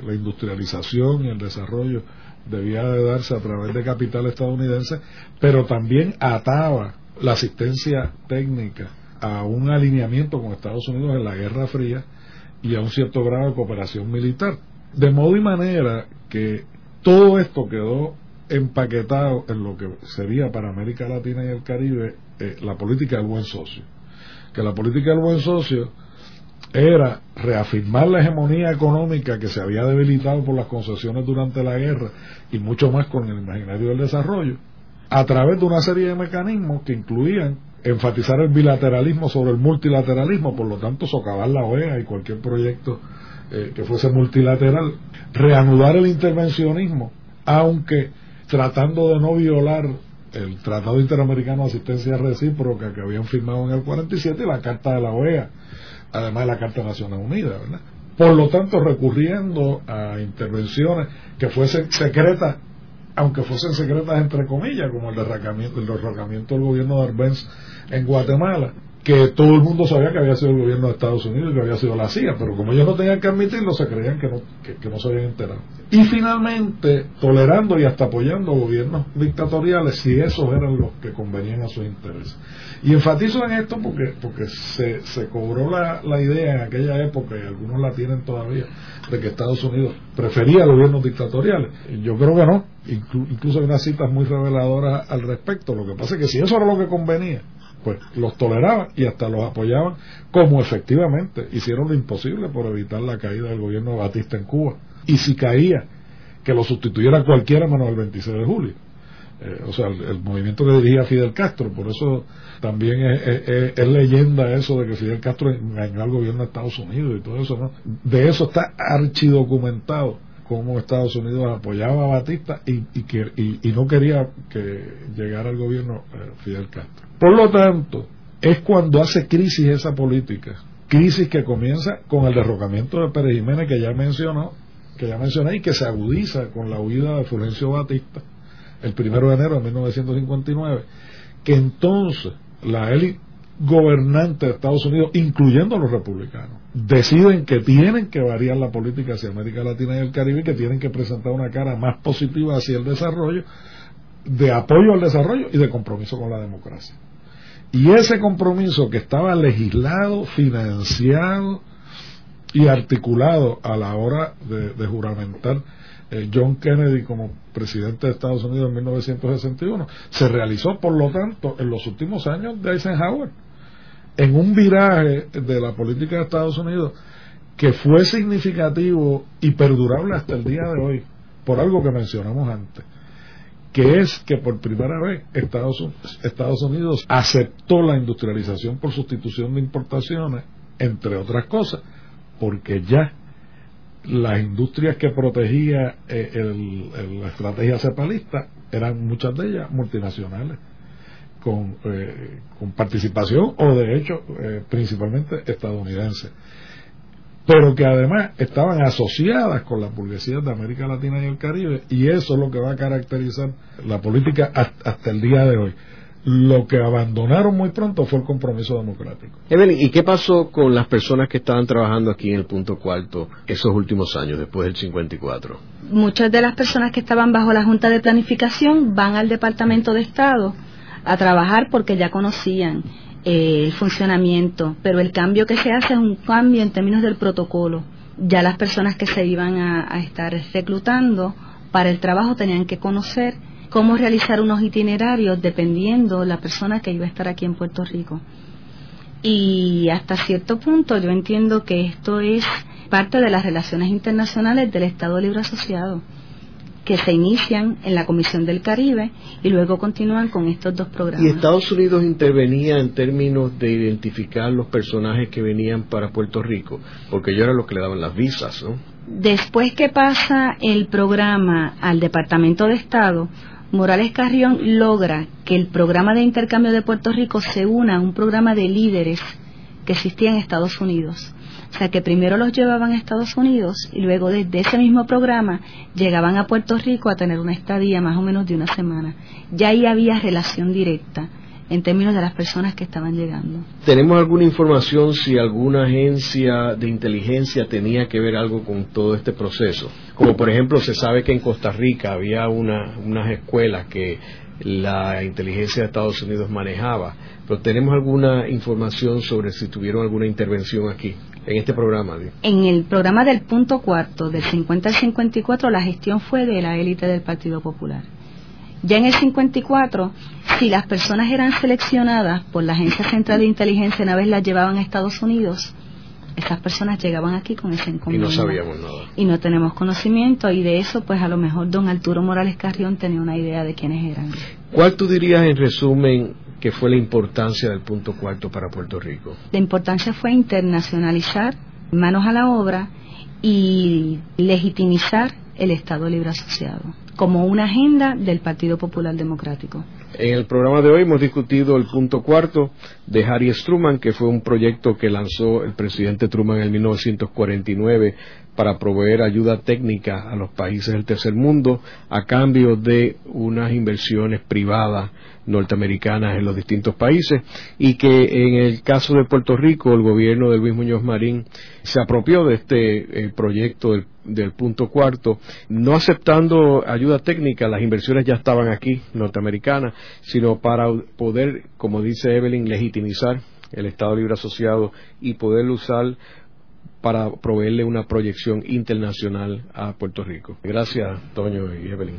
la industrialización y el desarrollo debía de darse a través de capital estadounidense, pero también ataba la asistencia técnica a un alineamiento con Estados Unidos en la Guerra Fría y a un cierto grado de cooperación militar. De modo y manera que todo esto quedó empaquetado en lo que sería para América Latina y el Caribe eh, la política del buen socio. Que la política del buen socio era reafirmar la hegemonía económica que se había debilitado por las concesiones durante la guerra y mucho más con el imaginario del desarrollo, a través de una serie de mecanismos que incluían enfatizar el bilateralismo sobre el multilateralismo, por lo tanto socavar la OEA y cualquier proyecto eh, que fuese multilateral, reanudar el intervencionismo, aunque tratando de no violar el Tratado Interamericano de Asistencia Recíproca que habían firmado en el 47 y la Carta de la OEA, además de la Carta de Naciones Unidas, ¿verdad? Por lo tanto, recurriendo a intervenciones que fuesen secretas, aunque fuesen secretas entre comillas, como el derrocamiento, el derrocamiento del gobierno de Arbenz en Guatemala, que todo el mundo sabía que había sido el gobierno de Estados Unidos y que había sido la CIA, pero como ellos no tenían que admitirlo, se creían que no, que, no se habían enterado. Y finalmente, tolerando y hasta apoyando gobiernos dictatoriales si esos eran los que convenían a sus intereses. Y enfatizo en esto porque, porque se, se cobró la, la idea en aquella época, y algunos la tienen todavía, de que Estados Unidos prefería gobiernos dictatoriales. Yo creo que no, incluso hay unas citas muy reveladoras al respecto. Lo que pasa es que si eso era lo que convenía, pues los toleraban y hasta los apoyaban, como efectivamente hicieron lo imposible por evitar la caída del gobierno de Batista en Cuba. Y si caía, que lo sustituyera cualquiera menos el 26 de julio. Eh, o sea, el, movimiento que dirigía Fidel Castro, por eso también es, leyenda eso de que Fidel Castro engañó al gobierno de Estados Unidos y todo eso, ¿no? De eso está archidocumentado cómo Estados Unidos apoyaba a Batista y, que, y, no quería que llegara al gobierno eh, Fidel Castro. Por lo tanto, es cuando hace crisis esa política, crisis que comienza con el derrocamiento de Pérez Jiménez que ya mencionó, que ya mencioné y que se agudiza con la huida de Fulgencio Batista el primero de enero de 1959, que entonces la élite gobernante de Estados Unidos, incluyendo los republicanos, deciden que tienen que variar la política hacia América Latina y el Caribe que tienen que presentar una cara más positiva hacia el desarrollo, de apoyo al desarrollo y de compromiso con la democracia. Y ese compromiso que estaba legislado, financiado y articulado a la hora de, juramentar eh, John Kennedy como presidente de Estados Unidos en 1961, se realizó, por lo tanto, en los últimos años de Eisenhower en un viraje de la política de Estados Unidos que fue significativo y perdurable hasta el día de hoy, por algo que mencionamos antes, que es que por primera vez Estados, Unidos aceptó la industrialización por sustitución de importaciones, entre otras cosas, porque ya las industrias que protegía eh, la estrategia cepalista eran muchas de ellas multinacionales con, eh, con participación o de hecho eh, principalmente estadounidense pero que además estaban asociadas con las burguesías de América Latina y el Caribe y eso es lo que va a caracterizar la política hasta, el día de hoy lo que abandonaron muy pronto fue el compromiso democrático. Evelyn, ¿y qué pasó con las personas que estaban trabajando aquí en el punto cuarto esos últimos años, después del 54? Muchas de las personas que estaban bajo la Junta de Planificación van al Departamento de Estado a trabajar porque ya conocían eh, el funcionamiento, pero el cambio que se hace es un cambio en términos del protocolo. Ya las personas que se iban a, estar reclutando para el trabajo tenían que conocer cómo realizar unos itinerarios dependiendo la persona que iba a estar aquí en Puerto Rico. Y hasta cierto punto yo entiendo que esto es parte de las relaciones internacionales del Estado Libre Asociado que se inician en la Comisión del Caribe y luego continúan con estos dos programas. ¿Y Estados Unidos intervenía en términos de identificar los personajes que venían para Puerto Rico? Porque ellos eran los que le daban las visas, ¿no? Después que pasa el programa al Departamento de Estado, Morales Carrión logra que el programa de intercambio de Puerto Rico se una a un programa de líderes que existía en Estados Unidos. O sea que primero los llevaban a Estados Unidos y luego desde ese mismo programa llegaban a Puerto Rico a tener una estadía más o menos de una semana. Ya ahí había relación directa en términos de las personas que estaban llegando. ¿Tenemos alguna información si alguna agencia de inteligencia tenía que ver algo con todo este proceso? Como por ejemplo se sabe que en Costa Rica había unas escuelas que la inteligencia de Estados Unidos manejaba. Pero tenemos alguna información sobre si tuvieron alguna intervención aquí, en este programa. En el programa del punto cuarto, del 50 al 54, la gestión fue de la élite del Partido Popular. Ya en el 54, si las personas eran seleccionadas por la Agencia Central de Inteligencia una vez las llevaban a Estados Unidos, esas personas llegaban aquí con ese encomiendo. Y no sabíamos nada. Y no tenemos conocimiento y de eso pues a lo mejor don Arturo Morales Carrión tenía una idea de quiénes eran. ¿Cuál tú dirías en resumen que fue la importancia del punto cuarto para Puerto Rico? La importancia fue internacionalizar, manos a la obra y legitimizar el Estado Libre Asociado como una agenda del Partido Popular Democrático. En el programa de hoy hemos discutido el punto cuarto de Harry Truman, que fue un proyecto que lanzó el presidente Truman en 1949 para proveer ayuda técnica a los países del tercer mundo a cambio de unas inversiones privadas norteamericanas en los distintos países y que en el caso de Puerto Rico el gobierno de Luis Muñoz Marín se apropió de este eh, proyecto del, del, punto cuarto no aceptando ayuda técnica las inversiones ya estaban aquí norteamericanas sino para poder como dice Evelyn legitimizar el Estado Libre Asociado y poder usar para proveerle una proyección internacional a Puerto Rico. Gracias, Toño y Evelyn.